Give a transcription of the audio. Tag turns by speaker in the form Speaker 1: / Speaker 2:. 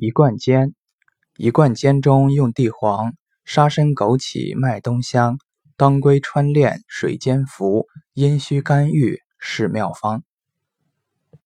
Speaker 1: 一贯煎一贯煎中用地黄沙参枸杞麦冬香当归川炼水煎服阴虚肝郁是妙方。